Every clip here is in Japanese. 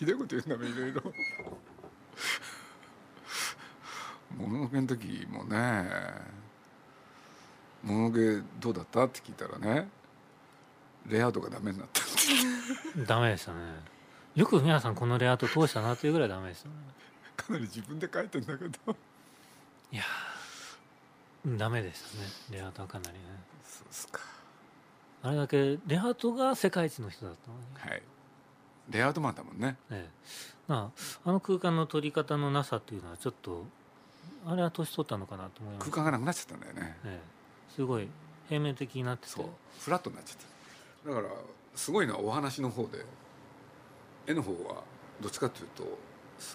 ひどいこと言うんだもんいろいろ。もののけの時もねもののけどうだった？って聞いたらねレイアウトがダメになったダメでしたね。よく皆さんこのレイアウト通したなというぐらいダメでしたね。かなり自分で書いてんだけど。いやーダメでしたね。レイアウトはかなりね。そうっすか。あれだけレイアウトが世界一の人だったのにはいレイアウトマンだもんね。ええ、まああの空間の取り方のなさっていうのはちょっとあれは年取ったのかなと思います、空間がなくなっちゃったんだよね。ええ、すごい平面的になってて。そう。フラットになっちゃった。だからすごいのはお話の方で絵の方はどっちかっていうと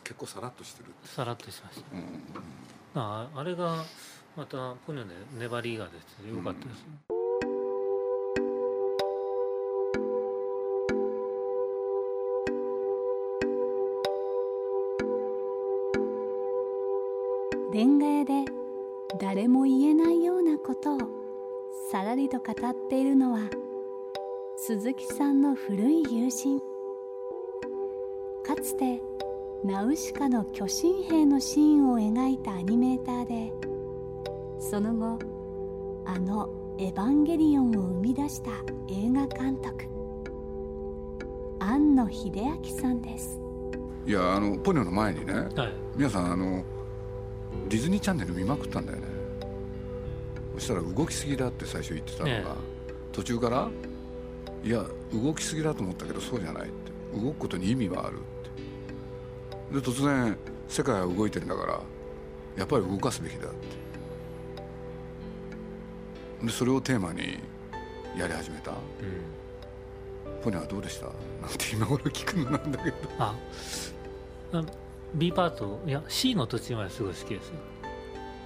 結構さらっとしてるさらっとしました、うんうんまあ、あれがまたポニョで粘りが出てよかったです。ね、レンガ屋で誰も言えないようなことをさらりと語っているのは鈴木さんの古い友人。かつてナウシカの巨神兵のシーンを描いたアニメーターでその後あの「エヴァンゲリオン」を生み出した映画監督庵野秀明さんです。いやあのポニョの前にねはい。皆さんあのディズニーチャンネル見まくったんだよね。そしたら動きすぎだって最初言ってたのが、え途中からいや動きすぎだと思ったけどそうじゃないって。動くことに意味はあるって。で突然世界は動いてんだからやっぱり動かすべきだって。でそれをテーマにやり始めた。うん。ポニョはどうでした？なんて今頃聞くのなんだけど。ああ B パートいや C の途中まですごい好きですよ。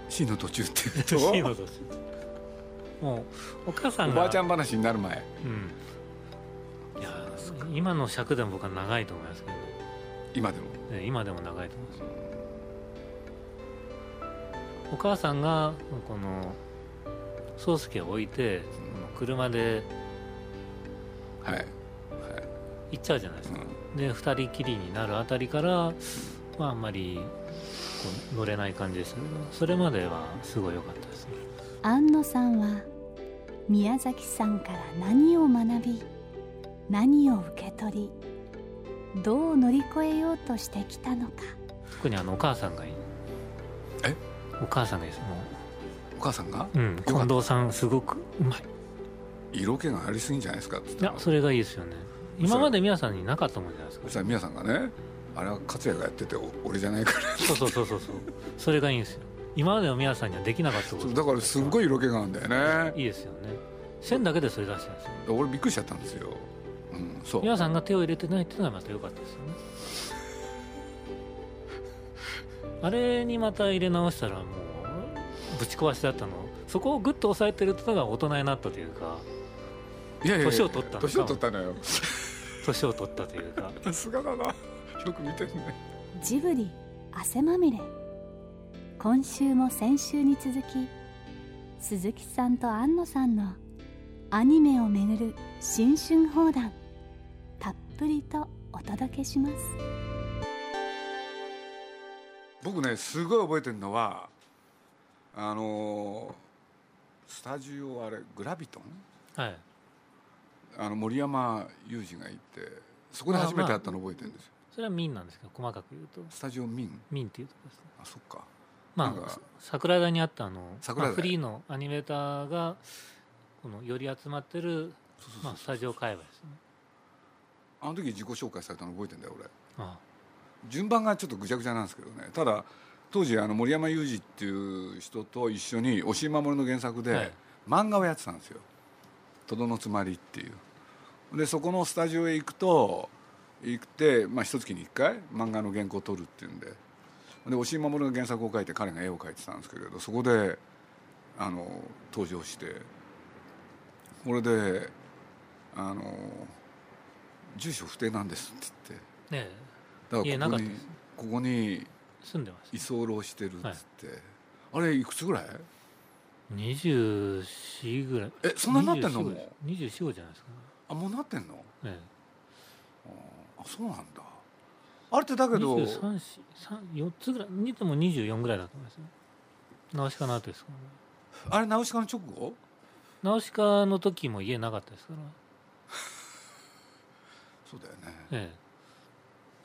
C の途中っていうと？C の途中。もうお母さんがおばあちゃん話になる前。うん。いや今の尺でも僕は長いと思いますけど。ね今でも？ね今でも長いと思います。お母さんがこの宗介を置いて、車ではい、はい。行っちゃうじゃないですか、うん。で二人きりになるあたりから、まあ、あんまりこう乗れない感じでしたけどそれまではすごい良かったです。ね庵野さんは宮崎さんから何を学び何を受け取りどう乗り越えようとしてきたのか。特にあのお母さんがいいえ？お母さんがいいです。もお母さんが？う、うん、近藤さんすごくうまい。色気がありすぎんじゃないですかいやそれがいいですよね。今まで皆さんになかったもんじゃないですか。そしたら宮さんがねあれは勝也がやっててお俺じゃないから。そうそうそうそう。そうそれがいいんですよ。今までの皆さんにはできなかったこと。だからすっごい色気があるんだよね。いいですよね。線だけでそれ出してるんですよ。俺びっくりしちゃったんですよ、うん、そう。皆さんが手を入れてないっていうのがまた良かったですよね。あれにまた入れ直したらもうぶち壊しだったの？そこをグッと抑えてるってのが大人になったというかいやいや年を取った年を取ったのよ。年を取ったというか。さすがだなよく見てるね。ジブリ汗まみれ。今週も先週に続き鈴木さんと庵野さんのアニメをめぐる新春放談たっぷりとお届けします。僕ねすごい覚えてるのはあのスタジオあれグラビトン？はい。あの森山裕二がいてそこで初めて会ったの覚えてるんですよ、それは民なんですけど細かく言うと。スタジオミン民っていうところですね。あそっか。まあ桜田にあったあの、まあ、フリーのアニメーターがこのより集まってる、まあ、スタジオ界隈ですね。あの時自己紹介されたの覚えてんだよ俺。あ。順番がちょっとぐちゃぐちゃなんですけどね。ただ当時あの森山裕二っていう人と一緒に押井守の原作で、はい。漫画をやってたんですよ「とどのつまり」っていう。でそこのスタジオへ行くと行って、まあ、一月に一回漫画の原稿を撮るっていうんで。で押井守の原作を書いて彼が絵を描いてたんですけれどそこであの登場して。これであの「住所不定なんです」って言って。ねだいえからここにここに住んでまし居候してるっつって、あれいくつぐらい？た24ぐらい。えそんなになってんの？24もう25じゃないですか。あもうなってんの？ねねあそうなんだ。あれってだけど4つぐらいにでも24ぐらいだと思いますよナウシカの後ですからね。あれナウシカの直後？ナウシカの時も家なかったですから。そうだよね。え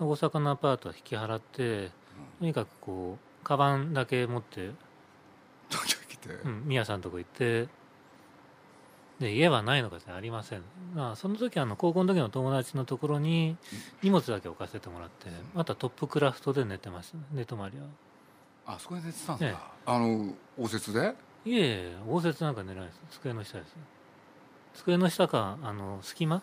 え、大阪のアパートは引き払って、とにかくこうカバンだけ持って、東京来て、うん、宮さんのとこ行ってで家はないのかじゃありません、まあ、その時あの高校の時の友達のところに荷物だけ置かせてもらってあとはトップクラフトで寝てました寝泊まりは。あそこで寝てたんだ、ええ。あの応接で？いえいえ応接なんか寝ないです。机の下です。机の下かあの隙間？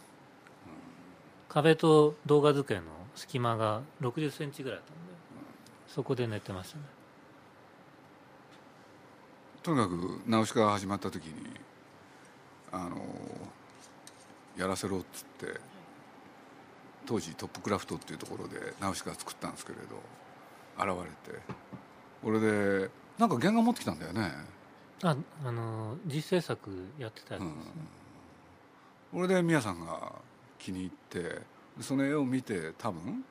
壁と動画机の隙間が6 0センチぐらいあったんでそこで寝てましたね。とにかくナウシカが始まった時にあのやらせろっつって当時トップクラフトっていうところでナウシカ作ったんですけれど現れて俺でなんか原画持ってきたんだよね、ああの実制作やってたやつうんですね、俺で宮さんが気に入ってでその絵を見て多分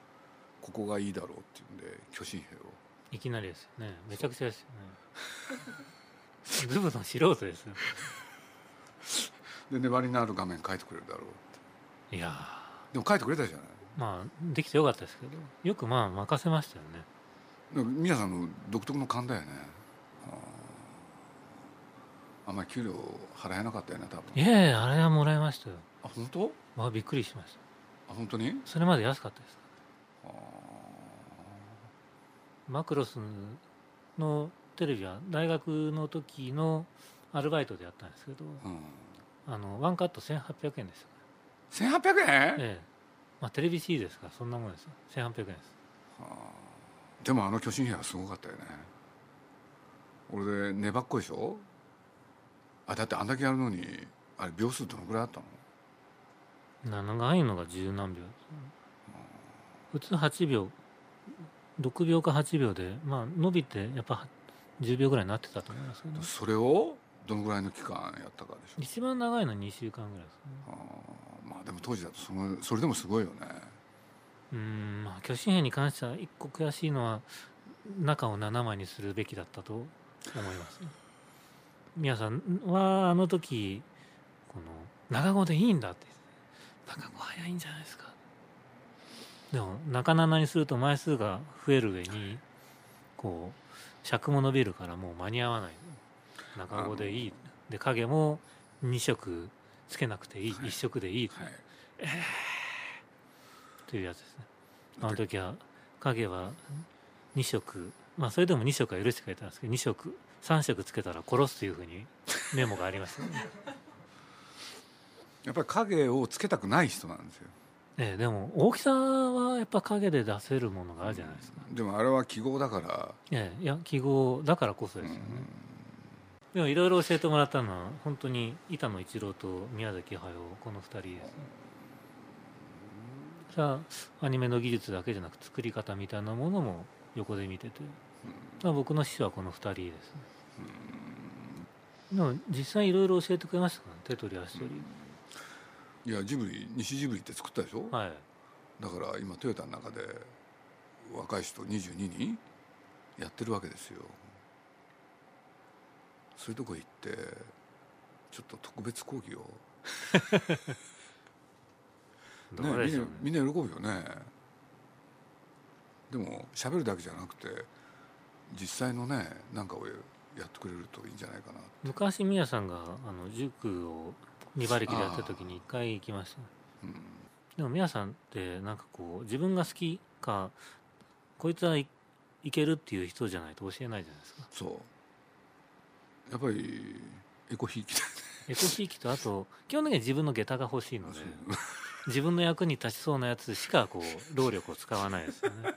ここがいいだろうっていうんで巨神兵を。いきなりですよね。めちゃくちゃですよね。ズブの素人ですよで粘りのある画面描いてくれるだろうって。いやでも描いてくれたじゃない。ーまあできてよかったですけどよくまあ任せましたよね。でも宮さんの独特の勘だよね。あんまり給料払えなかったよね多分。いえいえあれはもらいましたよ。あ本当？まあびっくりしました。あ本当に？それまで安かったです。あマクロスのテレビは大学の時のアルバイトでやったんですけど。ーうんあのワンカット1800円ですよ。1800円、ええ。まあテレビ C ですからそんなもんですよ。1800円です。でもあの巨神兵はすごかったよね。俺で粘っこいでしょ？あだってあんだけやるのにあれ秒数どのくらいあったの？長いのが十何秒。普通8秒6秒か8秒でまあ伸びてやっぱ10秒ぐらいになってたと思いますけど。それを？どのくらいの期間やったかでしょ一番長いのは2週間ぐらいですね。あーまあでも当時だとそのそれでもすごいよね。うーんまあ巨神兵に関しては一個悔しいのは中を7枚にするべきだったと思います皆さんはあの時この長語でいいんだって。長語早いんじゃないですか。でも中7にすると枚数が増える上にこう尺も伸びるからもう間に合わない中語でいい。で影も2色つけなくていい、はい。1色でいい。はい。というやつですね。あの時は影は2色。まあそれでも2色は許してくれたんですけど2色3色つけたら殺すというふうにメモがありました、ね。やっぱり影をつけたくない人なんですよ。ええでも大きさはやっぱ影で出せるものがあるじゃないですか、でもあれは記号だから。ええいや記号だからこそですよね、でもいろいろ教えてもらったのは本当に板野一郎と宮崎駿この2人ですね。じゃあアニメの技術だけじゃなく作り方みたいなものも横で見てて、まあ僕の師匠はこの2人ですね、でも実際いろいろ教えてくれましたからね手取り足取り、いやジブリ西ジブリって作ったでしょ、はい。だから今トヨタの中で若い人22人やってるわけですよそういうとこ行ってちょっと特別講義を、どうでしょうね。みんな喜ぶよね。でも喋るだけじゃなくて実際のねなんかをやってくれるといいんじゃないかな昔宮さんがあの塾を2馬力でやった時に1回行きました。ねうん。でも宮さんってなんかこう自分が好きかこいつはいいけるっていう人じゃないと教えないじゃないですか。そうやっぱりエコひいきだエコひいきとあと基本的には自分の下駄が欲しいので自分の役に立ちそうなやつしかこう労力を使わないですよね。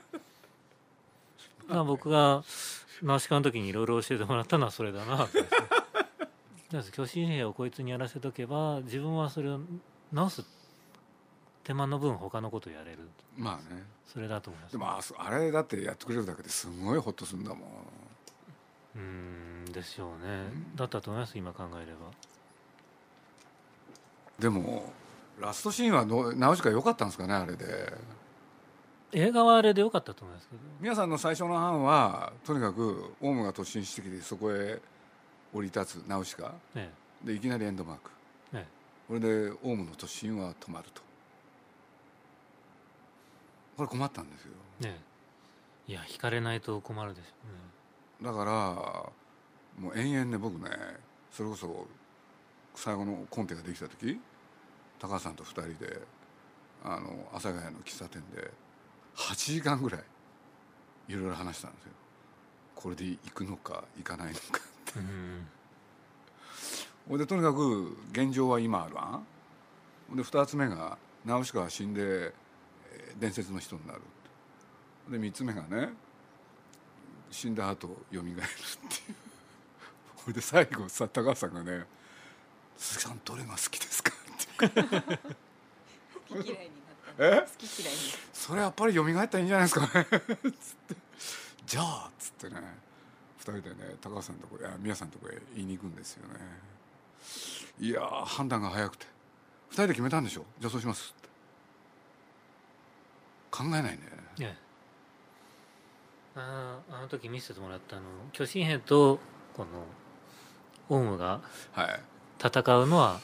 まあ僕がナウシカの時にいろいろ教えてもらったのはそれだな巨神兵をこいつにやらせとけば自分はそれを直す手間の分他のことやれる。まあね。それだと思います。でもあれだってやってくれるだけですごいホッとするんだもんうーんでしょうね。だったと思います今考えれば。でもラストシーンはどうナウシカ良かったんですかねあれで。映画はあれでよかったと思いますけど。皆さんの最初の班はとにかくオウムが突進してきてそこへ降り立つナウシカねでいきなりエンドマーク。ねこれでオウムの突進は止まると。これ困ったんですよ。ねいや引かれないと困るでしょだからもう延々ね僕ねそれこそ最後のコンテができた時高橋さんと2人であの阿佐ヶ谷の喫茶店で8時間ぐらいいろいろ話したんですよ。これで行くのか行かないのかうねうんでとにかく現状は今あるわ。んほんで2つ目がナウシカは死んでえー伝説の人になるで3つ目がね死んだ後蘇るっていう。ほいで最後さ高橋さんがね「鈴木さんどれが好きですか?」って好き嫌いになった。え好き嫌いに。それやっぱり蘇ったらいいんじゃないですかね。つって「じゃあ」っつってね。2人でね高橋さんのとこへあ宮さんのとこへ言いに行くんですよね。いやー判断が早くて。2人で決めたんでしょ？じゃあそうします。って。考えないね。ねあーあの時見せてもらったあの巨神兵とこのオウムがはい。戦うのは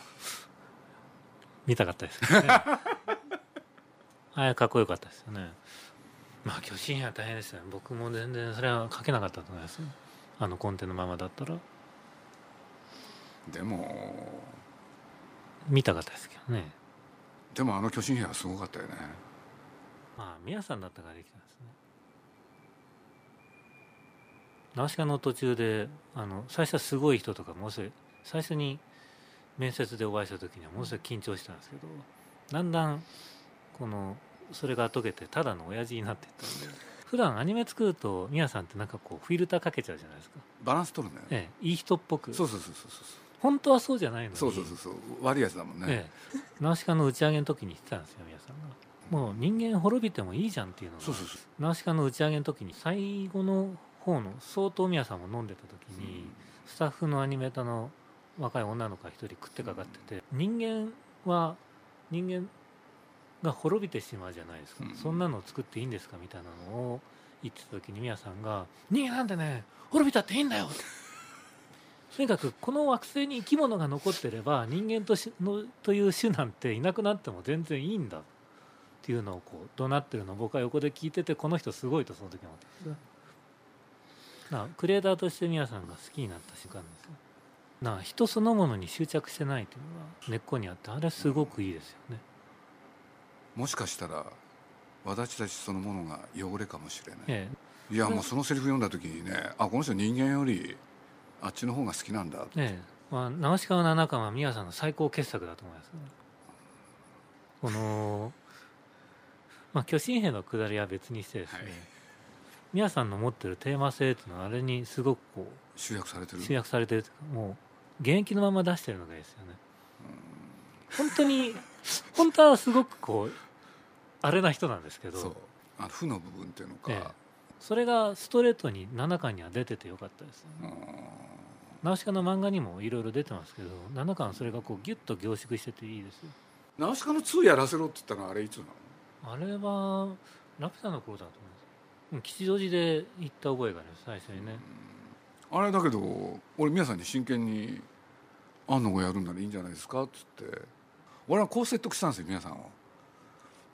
見たかったですけどね。あれかっこよかったですよね。まあ巨神兵は大変ですよね。僕も全然それは書けなかったと思いますあのコンテのままだったら。でも。見たかったですけどね。でもあの巨神兵はすごかったよね。まあ宮さんだったからできたんですねナウシカの途中であの最初はすごい人とかものすごい最初に面接でお会いした時にはものすごい緊張したんですけどだんだんこのそれが解けてただの親父になっていったんで普段アニメ作ると宮さんってなんかこうフィルターかけちゃうじゃないですか、バランス取るねええ、いい人っぽく。そうそうそうそうそう。本当はそうじゃないのに。そうそうそうそう。悪いやつだもんね、ええ、ナウシカの打ち上げの時に言ってたんですよ宮さんが。もう人間滅びてもいいじゃんっていうのがそうそうそう。ナウシカの打ち上げの時に最後の方の相当宮さんも飲んでた時に、スタッフのアニメーターの若い女の子が一人食ってかかってて人間は人間が滅びてしまうじゃないですか、うん。そんなのを作っていいんですかみたいなのを言ってた時に宮さんが「人間なんてね滅びたっていいんだよ」とにかくこの惑星に生き物が残ってれば人間としのという種なんていなくなっても全然いいんだっていうのをこう怒鳴ってるのを僕は横で聞いててこの人すごいとその時思ったんですよだからクリエイターとして皆さんが好きになった瞬間ですよ。だから人そのものに執着してないというのが根っこにあってあれすごくいいですよね。もしかしたら私たちそのものが汚れかもしれない、えいやもうそのセリフ読んだ時にねあこの人人間よりあっちの方が好きなんだ。ええ。えまあ、ナウシカの七巻は宮さんの最高傑作だと思いますね。このまあ巨神兵の下りは別にしてですね、はい宮さんの持ってるテーマ性っていうのはあれにすごくこ集約されてる？う集約されてる。もう現役のまま出してるのがいいですよね。本当に本当はすごくこうあれな人なんですけどそう。あ負の部分っていうのか、ええ。それがストレートに7巻には出ててよかったですナウシカの漫画にもいろいろ出てますけど7巻それがこうギュッと凝縮してていいですよ。ナウシカの2やらせろって言ったのはあれいつなの？あれはラピュタの頃だと思吉祥寺で行った覚えがあります最初にね。あれだけど俺皆さんに真剣に「あんの子やるんならいいんじゃないですか」っつって。俺はこう説得したんですよ皆さんを。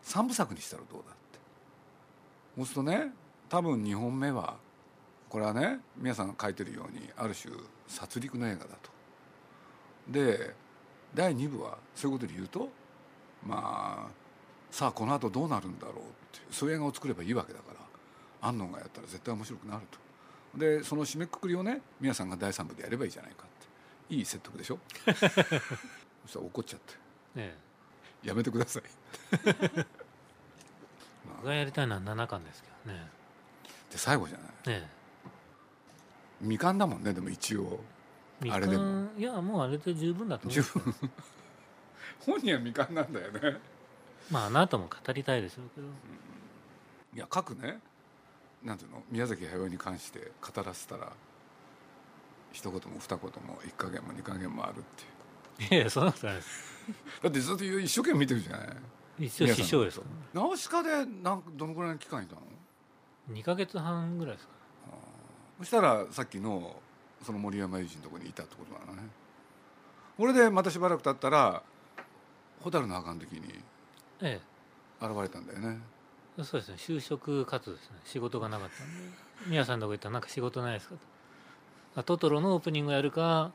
3部作にしたらどうだって。そうするとね多分2本目はこれはね皆さんが書いてるようにある種殺戮の映画だと。で第2部はそういうことで言うとまあさあこの後どうなるんだろうってそういう映画を作ればいいわけだから。安野がやったら絶対面白くなると。でその締めくくりをね宮さんが第3部でやればいいじゃないかって。いい説得でしょ？そしたら怒っちゃって。え「やめてください」え 僕がやりたいのは7巻ですけどね。で最後じゃない？え未完だもんねでも一応。えあれでも。もいやもうあれで十分だと思う。本人は未完なんだよね。まああなたも語りたいでしょうけど。いや各ねなんていうの？宮崎駿に関して語らせたら一言も二言も一加減も二加減もあるっていう。いやそんなことないです。だってずっと一生懸命見てるじゃない？一応師匠ですかナウシカでなんどのぐらいの期間いたの？2か月半ぐらいですかそしたらさっきのその森山裕二のところにいたってことなのね。これでまたしばらく経ったら蛍の墓の時にえ現れたんだよね。えそうですね。就職活動ですね。仕事がなかった。んで宮さんのとこ行ったらなんか仕事ないですかと。あトトロのオープニングやるか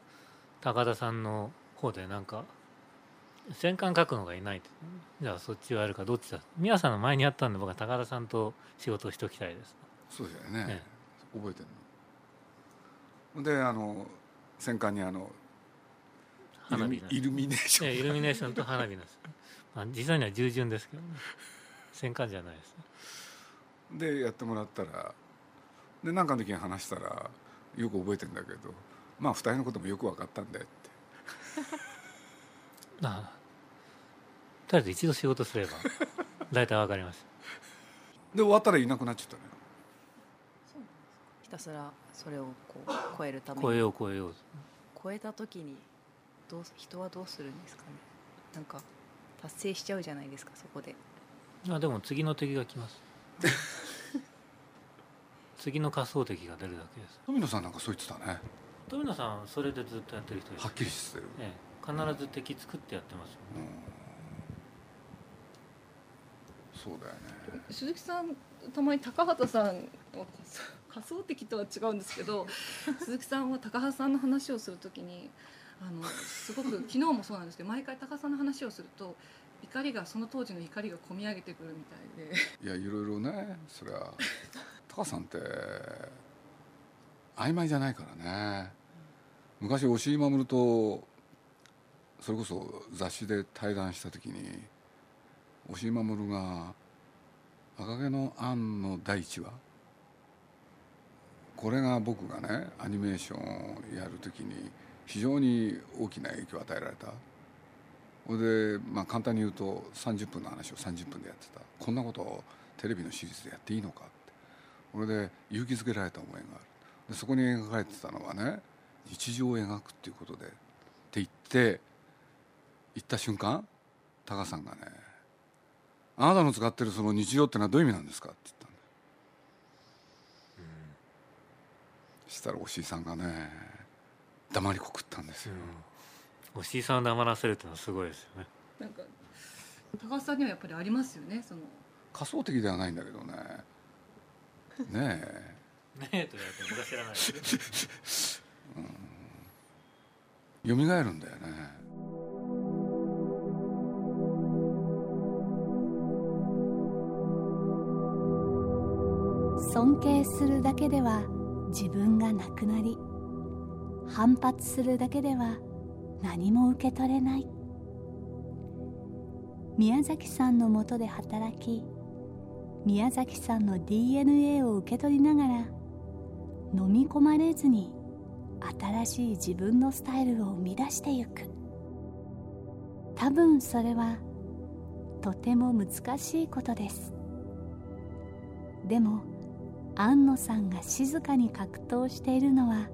高田さんの方でなんか戦艦書くのがいないって。じゃあそっちをやるかどっちだ。宮さんの前にやったんで僕は高田さんと仕事をしておきたいです。そうだよね、え覚えてるの。であの戦艦にあの花火イルミネーション、ええイルミネーションと花火のです、まあ、実際には従順ですけどね戦艦じゃないです。でやってもらったらで何かの時に話したらよく覚えてるんだけどまあ二人のこともよく分かったんだよって。ああとりあえず一度仕事すれば 大体わかります。で終わったらいなくなっちゃったのよ。ひたすらそれをこう超えるために。超えよう超えよう。超えた時にどう人はどうするんですかね。なんか達成しちゃうじゃないですかそこであでも次の敵が来ます。次の仮想敵が出るだけです。富野さんなんかそう言ってたね。富野さんそれでずっとやってる人ですはっきりしてる、ええ、必ず敵作ってやってますそうだよね。鈴木さんたまに高畑さんは仮想的とは違うんですけど 鈴木さんは高畑さんの話をするときにあのすごく昨日もそうなんですけど毎回高畑さんの話をすると怒りがその当時の怒りが込み上げてくるみたいで。いやいろいろねそりゃ高さんって曖昧じゃないからね。昔押井守とそれこそ雑誌で対談した時に押井守が「赤毛のアン」の第一話これが僕がねアニメーションをやる時に非常に大きな影響を与えられた。それで、まあ、簡単に言うと30分の話を30分でやってた。こんなことをテレビのシリーズでやっていいのかって。これで勇気づけられた思いがある。でそこに描かれてたのはね日常を描くっていうことでって言って言った瞬間タカさんがね「あなたの使ってるその日常ってのはどういう意味なんですか?」って言ったんだよ、そしたら押井さんがね黙りこくったんですよ、おしいさんを黙らせるっていうのはすごいですよね。なんか高畑さんにはやっぱりありますよねその。仮想的ではないんだけどね。ねえ。ねえと言われても僕は知らないですけど蘇るんだよね。尊敬するだけでは自分がなくなり反発するだけでは何も受け取れない。宮崎さんのもとで働き宮崎さんの DNA を受け取りながら飲み込まれずに新しい自分のスタイルを生み出してゆく。多分それはとても難しいことです。でも安野さんが静かに格闘しているのは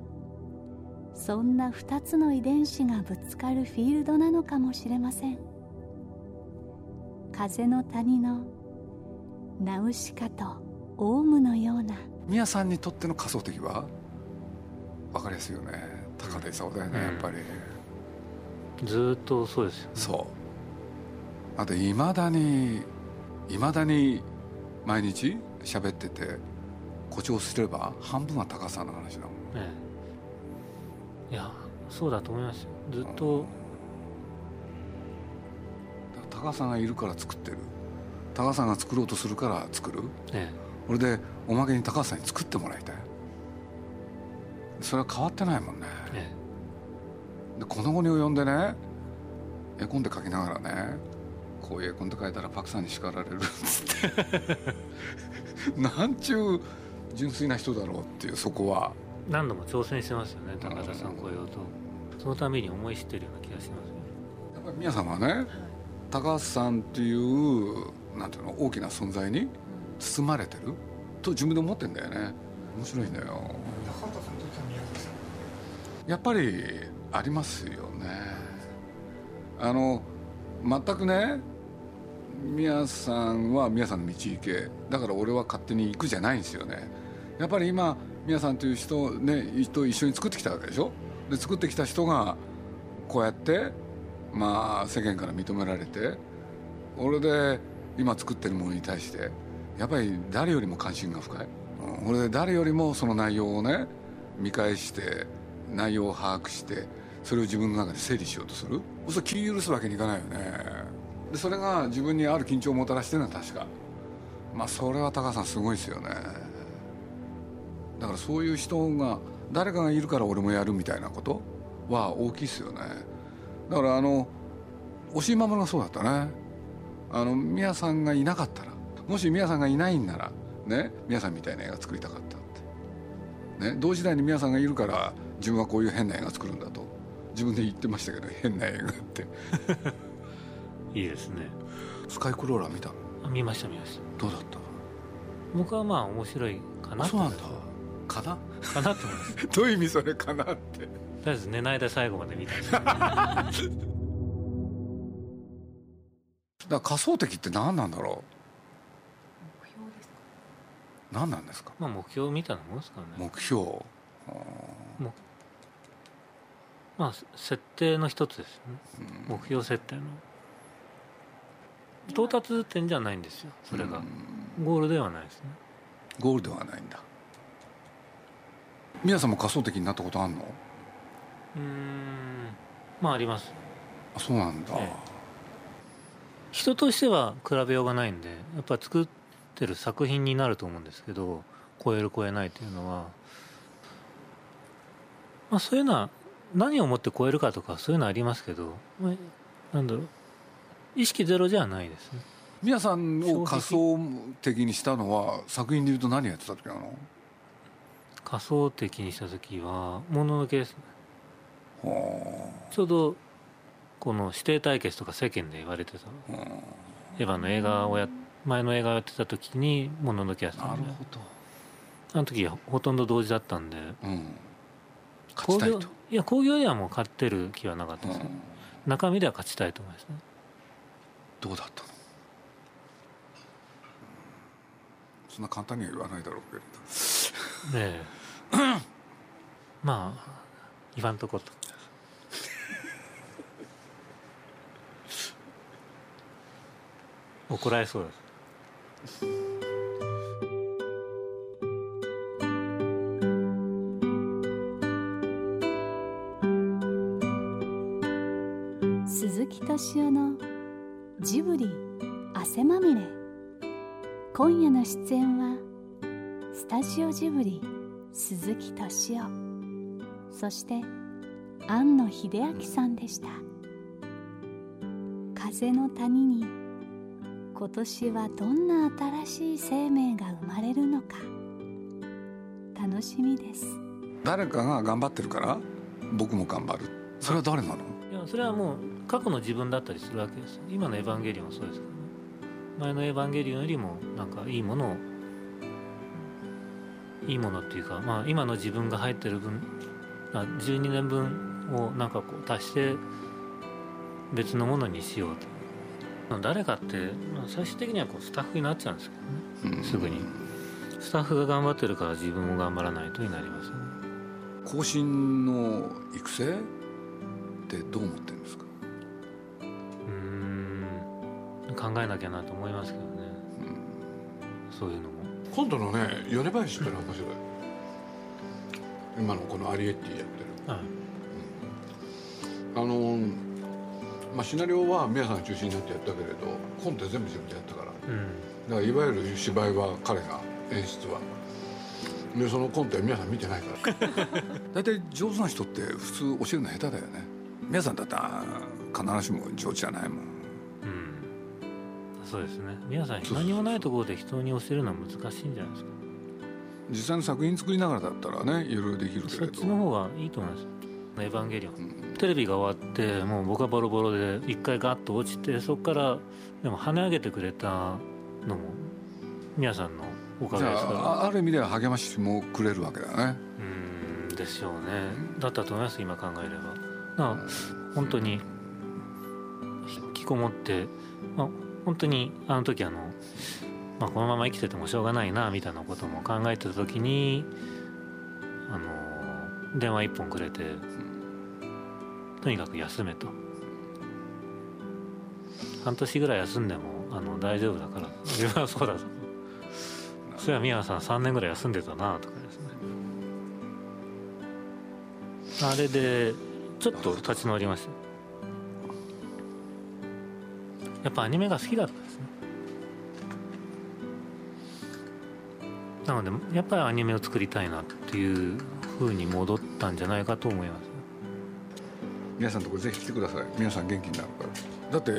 そんな2つの遺伝子がぶつかるフィールドなのかもしれません。風の谷のナウシカとオウムのような。宮さんにとっての仮想的は？分かりやすいよね。高田勲だよね、うん。やっぱり、ずーっとそうですよね。そう。あといまだにいまだに毎日喋ってて誇張すれば半分は高さの話だもん。ええいやそうだと思いますよ。ずっと。高さんがいるから作ってる。高さんが作ろうとするから作る。え俺でおまけに高橋さんに作ってもらいたい。それは変わってないもんね。えでこの後に及んでね絵コンテ描きながらねこういう絵コンテ描いたらパクさんに叱られる。っつって。なんちゅう純粋な人だろうっていうそこは。え何度も挑戦してますよね高田さん超えようと。そのために思い知ってるような気がしますよやっぱり皆さんはね高橋さんっていうなんていうの大きな存在に包まれてる？と自分で思ってんだよね。面白いんだよ。高畑さんにとっては宮崎さん。やっぱりありますよね。あの全くね宮さんは宮さんの道行け。だから俺は勝手に行くじゃないんですよね。やっぱり今宮さんという人ね人一緒に作ってきたわけでしょ？で作ってきた人がこうやってまあ世間から認められて俺で今作ってるものに対してやっぱり誰よりも関心が深い、うん、俺で誰よりもその内容をね見返して内容を把握してそれを自分の中で整理しようとする？そうすると気許すわけにいかないよね。でそれが自分にある緊張をもたらしてるのは確か。まあそれは高橋さんすごいですよね。だからそういう人が誰かがいるから俺もやるみたいなことは大きいですよね。だからあの押井守がそうだったね。あの宮さんがいなかったらもし宮さんがいないんならね宮さんみたいな絵が作りたかったって、ね、同時代に宮さんがいるから自分はこういう変な絵が作るんだと。自分で言ってましたけど変な絵がって。いいですね。スカイクローラー見たあ見ました見ました。どうだった？僕はまあ面白いかなとそうなんだかな？かなと思います。どういう意味それかなって。とりあえず寝ないで最後まで見ただ仮想的って何なんだろ目標ですかう？何なんですか？まあ目標みたいなもんですからね。目標。まあ設定の一つですね。目標設定の。到達点じゃないんですよそれが。ゴールではないですね。ゴールではないんだ皆さんも仮想的になったことあんの？うーん。まああります。あそうなんだ、え人としては比べようがないんでやっぱ作ってる作品になると思うんですけど超える超えないっていうのは。まあそういうのは何をもって超えるかとかそういうのはありますけど、まあ、なんだろう。意識ゼロじゃないですね。皆さんを仮想的にしたのは作品でいうと何やってた時なの？仮想的にした時はもののけですね。はちょうどこの指定対決とか世間で言われてたエヴァの映画をや前の映画をやってた時にもののけやってあたで。なんるほど。あの時ほとんど同時だったんで。うん。勝ちたいと。いや興行ではもう勝ってる気はなかったです、うん。中身では勝ちたいと思いますね。どうだったの？そんな簡単には言わないだろうけれど。ええまあ言わんとこと。怒られそうです鈴木敏夫のジブリ汗まみれ。今夜の出演はスタジオジブリ鈴木敏夫。そして庵野秀明さんでした。風の谷に今年はどんな新しい生命が生まれるのか。楽しみです。誰かが頑張ってるから僕も頑張る。それは誰なの？いやそれはもう過去の自分だったりするわけです。今の「エヴァンゲリオン」もそうですけどね。前の「エヴァンゲリオン」よりもなんかいいものをいいものっていうか、まあ、今の自分が入ってる分あ12年分をなんかこう足して別のものにしようと。まあ誰かって、まあ、最終的にはこうスタッフになっちゃうんですけどね。すぐに。スタッフが頑張ってるから自分も頑張らないとになります。よね後進の育成ってどう思ってるんですか？うーん。考えなきゃなと思いますけどね、そういうのも今度のね米林ってのは面白い。今のこのアリエッティやってる。はい。あのまあシナリオは宮さんが中心になってやったけれどコンテ全部自分でやったから。だうん。からいわゆる芝居は彼が演出は。でそのコントは皆さん見てないから。大体上手な人って普通教えるの下手だよね。皆さんだったら必ずしも上手じゃないもんうんそうですね。皆さん何もないところで人に教えるのは難しいんじゃないですか。実際の作品作りながらだったらねいろいろできるけそっれどちの方がいいと思います「エヴァンゲリオン」うん。テレビが終わってもう僕はボロボロで一回ガッと落ちてそこからでも跳ね上げてくれたのも宮さんのおかげですから。あある意味では励ましもくれるわけだね。うーんでしょうね。だったと思います今考えれば。だから本当に引きこもって、まあ、本当にあの時あの、まあ、このまま生きててもしょうがないなみたいなことも考えてた時にあの電話一本くれてとにかく休めと。半年ぐらい休んでもあの大丈夫だから自分はそうだとそれは宮さん3年ぐらい休んでたなとかですね。あれでちょっと立ち直りました。やっぱアニメが好きだったですね。なのでやっぱりアニメを作りたいなっていう風に戻ったんじゃないかと思います。皆さんのとこぜひ来てください。皆さん元気になるから。だって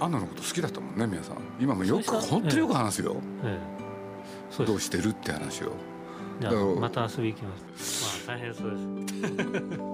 アンナのこと好きだったもんね皆さん。今もよく本当によく話すよ、ええ。そうです。どうしてるって話を。また遊び行きます。まあ大変そうです